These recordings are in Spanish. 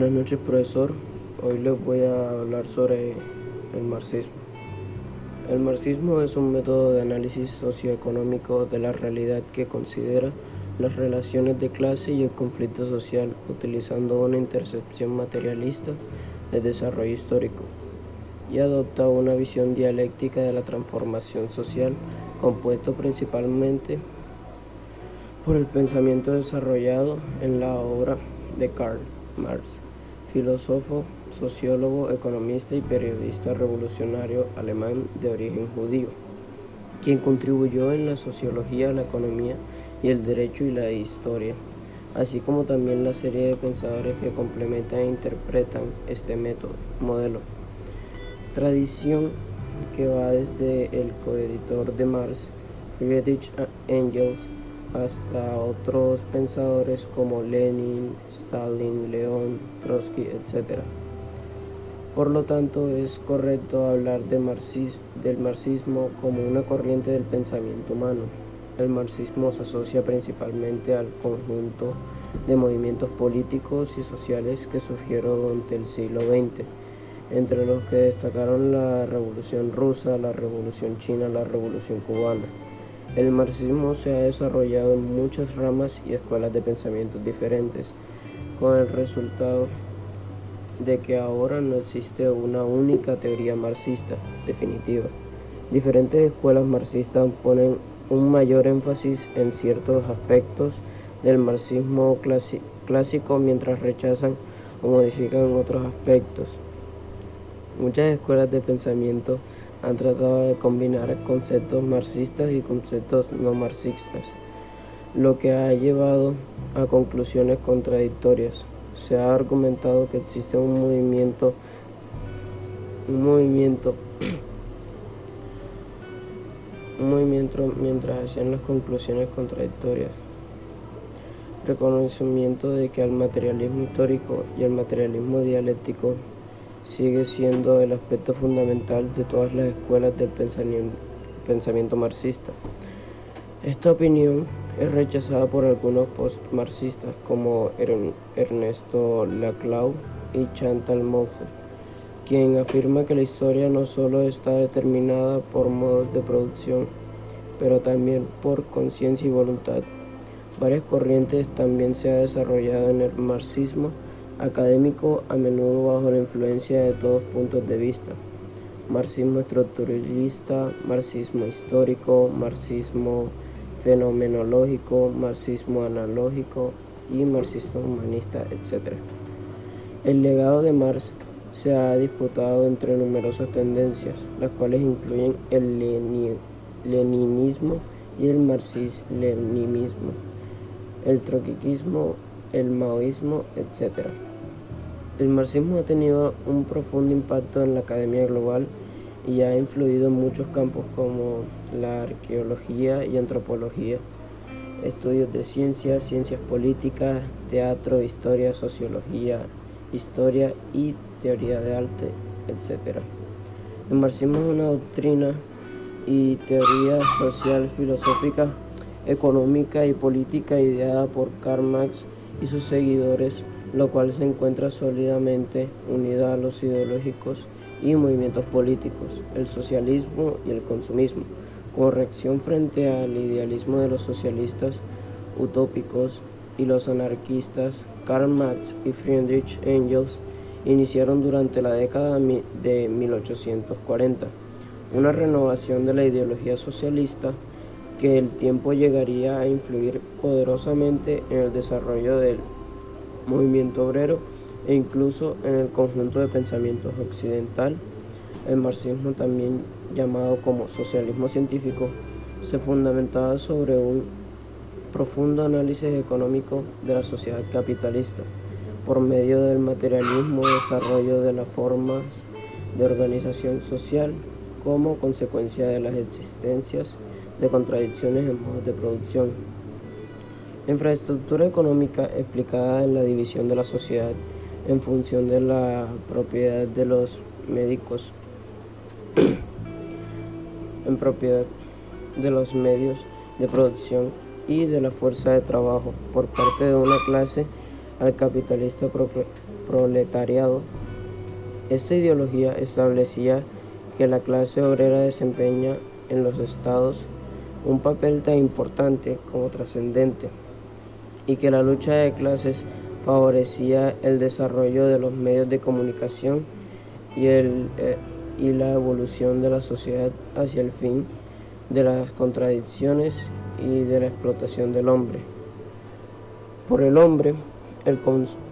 Buenas noches, profesor. Hoy les voy a hablar sobre el marxismo. El marxismo es un método de análisis socioeconómico de la realidad que considera las relaciones de clase y el conflicto social utilizando una intercepción materialista del desarrollo histórico y adopta una visión dialéctica de la transformación social compuesto principalmente por el pensamiento desarrollado en la obra de Karl Marx, filósofo, sociólogo, economista y periodista revolucionario alemán de origen judío, quien contribuyó en la sociología, la economía y el derecho y la historia, así como también la serie de pensadores que complementan e interpretan este método, modelo. Tradición que va desde el coeditor de Marx, Friedrich Engels, hasta otros pensadores como Lenin, Stalin, León, Trotsky, etc. Por lo tanto, es correcto hablar de del marxismo como una corriente del pensamiento humano. El marxismo se asocia principalmente al conjunto de movimientos políticos y sociales que surgieron durante el siglo XX, entre los que destacaron la Revolución Rusa, la Revolución China, la Revolución Cubana. El marxismo se ha desarrollado en muchas ramas y escuelas de pensamiento diferentes, con el resultado de que ahora no existe una única teoría marxista definitiva. Diferentes escuelas marxistas ponen un mayor énfasis en ciertos aspectos del marxismo clásico mientras rechazan o modifican otros aspectos. Muchas escuelas de pensamiento han tratado de combinar conceptos marxistas y conceptos no marxistas, lo que ha llevado a conclusiones contradictorias. Se ha argumentado que existe un movimiento un movimiento un movimiento mientras hacían las conclusiones contradictorias. Reconocimiento de que el materialismo histórico y el materialismo dialéctico sigue siendo el aspecto fundamental de todas las escuelas del pensamiento, marxista. Esta opinión es rechazada por algunos post-marxistas como Ernesto Laclau y Chantal Mouffe, quien afirma que la historia no solo está determinada por modos de producción, pero también por conciencia y voluntad. Varias corrientes también se han desarrollado en el marxismo académico a menudo bajo la influencia de todos puntos de vista. Marxismo estructuralista, marxismo histórico, marxismo fenomenológico, marxismo analógico y marxismo humanista, etc. El legado de Marx se ha disputado entre numerosas tendencias, las cuales incluyen el leninismo y el marxismo-leninismo, el troquiquismo, el maoísmo, etc. El marxismo ha tenido un profundo impacto en la academia global y ha influido en muchos campos como la arqueología y antropología, estudios de ciencias, ciencias políticas, teatro, historia, sociología, historia y teoría de arte, etc. El marxismo es una doctrina y teoría social, filosófica, económica y política ideada por Karl Marx y sus seguidores lo cual se encuentra sólidamente unida a los ideológicos y movimientos políticos, el socialismo y el consumismo, como reacción frente al idealismo de los socialistas utópicos y los anarquistas, Karl Marx y Friedrich Engels iniciaron durante la década de 1840 una renovación de la ideología socialista que el tiempo llegaría a influir poderosamente en el desarrollo del movimiento obrero e incluso en el conjunto de pensamientos occidental. El marxismo, también llamado como socialismo científico, se fundamentaba sobre un profundo análisis económico de la sociedad capitalista por medio del materialismo desarrollo de las formas de organización social como consecuencia de las existencias de contradicciones en modos de producción infraestructura económica explicada en la división de la sociedad en función de la propiedad de los médicos en propiedad de los medios de producción y de la fuerza de trabajo por parte de una clase al capitalista proletariado. Esta ideología establecía que la clase obrera desempeña en los estados un papel tan importante como trascendente y que la lucha de clases favorecía el desarrollo de los medios de comunicación y, el, eh, y la evolución de la sociedad hacia el fin de las contradicciones y de la explotación del hombre. Por el hombre, el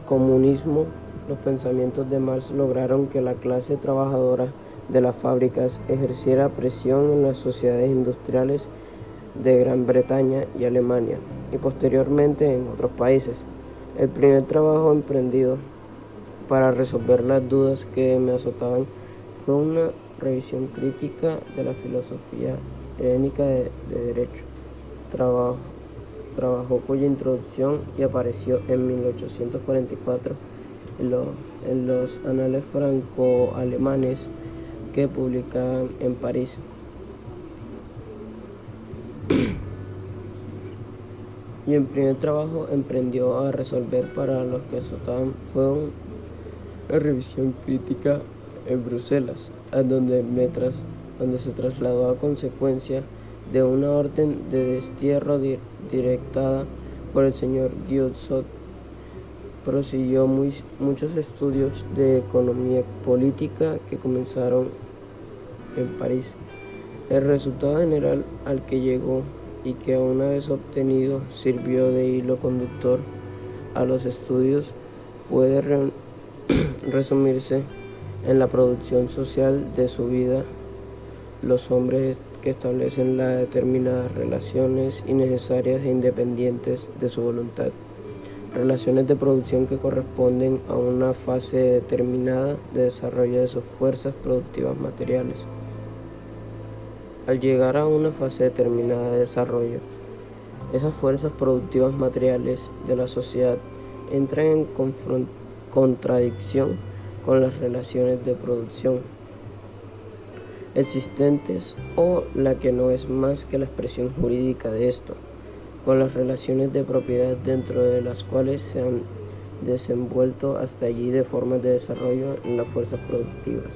comunismo, los pensamientos de Marx lograron que la clase trabajadora de las fábricas ejerciera presión en las sociedades industriales de Gran Bretaña y Alemania y posteriormente en otros países. El primer trabajo emprendido para resolver las dudas que me azotaban fue una revisión crítica de la filosofía helénica de, derecho. Trabajo, cuya introducción y apareció en 1844 en, en los anales franco-alemanes que publicaban en París. Y el primer trabajo emprendió a resolver para los que azotaban fue una revisión crítica en Bruselas, a donde, se trasladó a consecuencia de una orden de destierro directada por el señor Guillot prosiguió muchos estudios de economía política que comenzaron en París. El resultado general al que llegó y que una vez obtenido sirvió de hilo conductor a los estudios puede resumirse en la producción social de su vida. Los hombres que establecen las determinadas relaciones innecesarias e independientes de su voluntad. Relaciones de producción que corresponden a una fase determinada de desarrollo de sus fuerzas productivas materiales. Al llegar a una fase determinada de desarrollo, esas fuerzas productivas materiales de la sociedad entran en contradicción con las relaciones de producción existentes o la que no es más que la expresión jurídica de esto, con las relaciones de propiedad dentro de las cuales se han desenvuelto hasta allí de formas de desarrollo en las fuerzas productivas.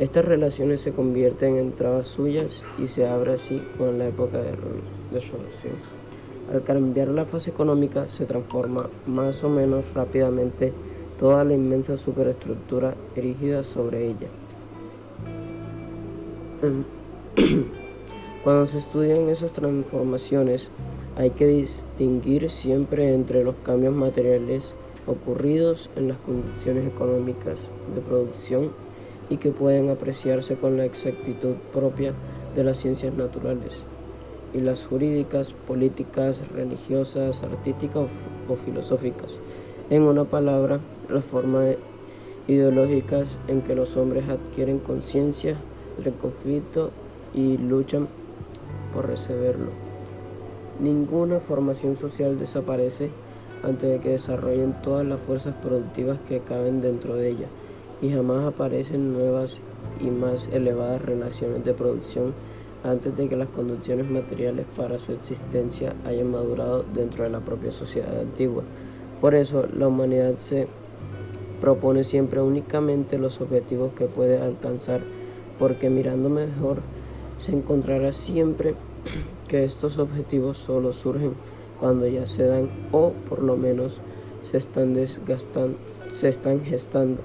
Estas relaciones se convierten en trabas suyas y se abre así con la época de resolución. Al cambiar la fase económica se transforma más o menos rápidamente toda la inmensa superestructura erigida sobre ella. Cuando se estudian esas transformaciones hay que distinguir siempre entre los cambios materiales ocurridos en las condiciones económicas de producción y que pueden apreciarse con la exactitud propia de las ciencias naturales, y las jurídicas, políticas, religiosas, artísticas o, filosóficas. En una palabra, las formas ideológicas en que los hombres adquieren conciencia del conflicto y luchan por recibirlo. Ninguna formación social desaparece antes de que desarrollen todas las fuerzas productivas que caben dentro de ella y jamás aparecen nuevas y más elevadas relaciones de producción antes de que las condiciones materiales para su existencia hayan madurado dentro de la propia sociedad antigua. Por eso la humanidad se propone siempre únicamente los objetivos que puede alcanzar, porque mirando mejor se encontrará siempre que estos objetivos solo surgen cuando ya se dan o por lo menos se están desgastando, se están gestando.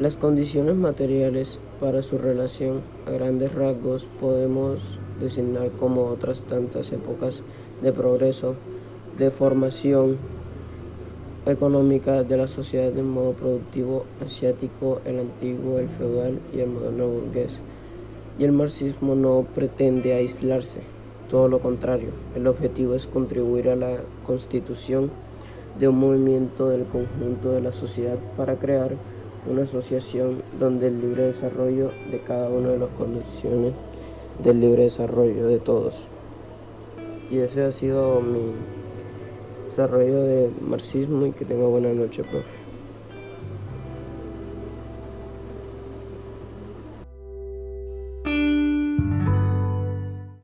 Las condiciones materiales para su relación a grandes rasgos podemos designar como otras tantas épocas de progreso, de formación económica de la sociedad de modo productivo asiático, el antiguo, el feudal y el moderno burgués. Y el marxismo no pretende aislarse, todo lo contrario, el objetivo es contribuir a la constitución de un movimiento del conjunto de la sociedad para crear una asociación donde el libre desarrollo de cada una de las condiciones del libre desarrollo de todos. Y ese ha sido mi desarrollo de marxismo y que tenga buena noche, profe.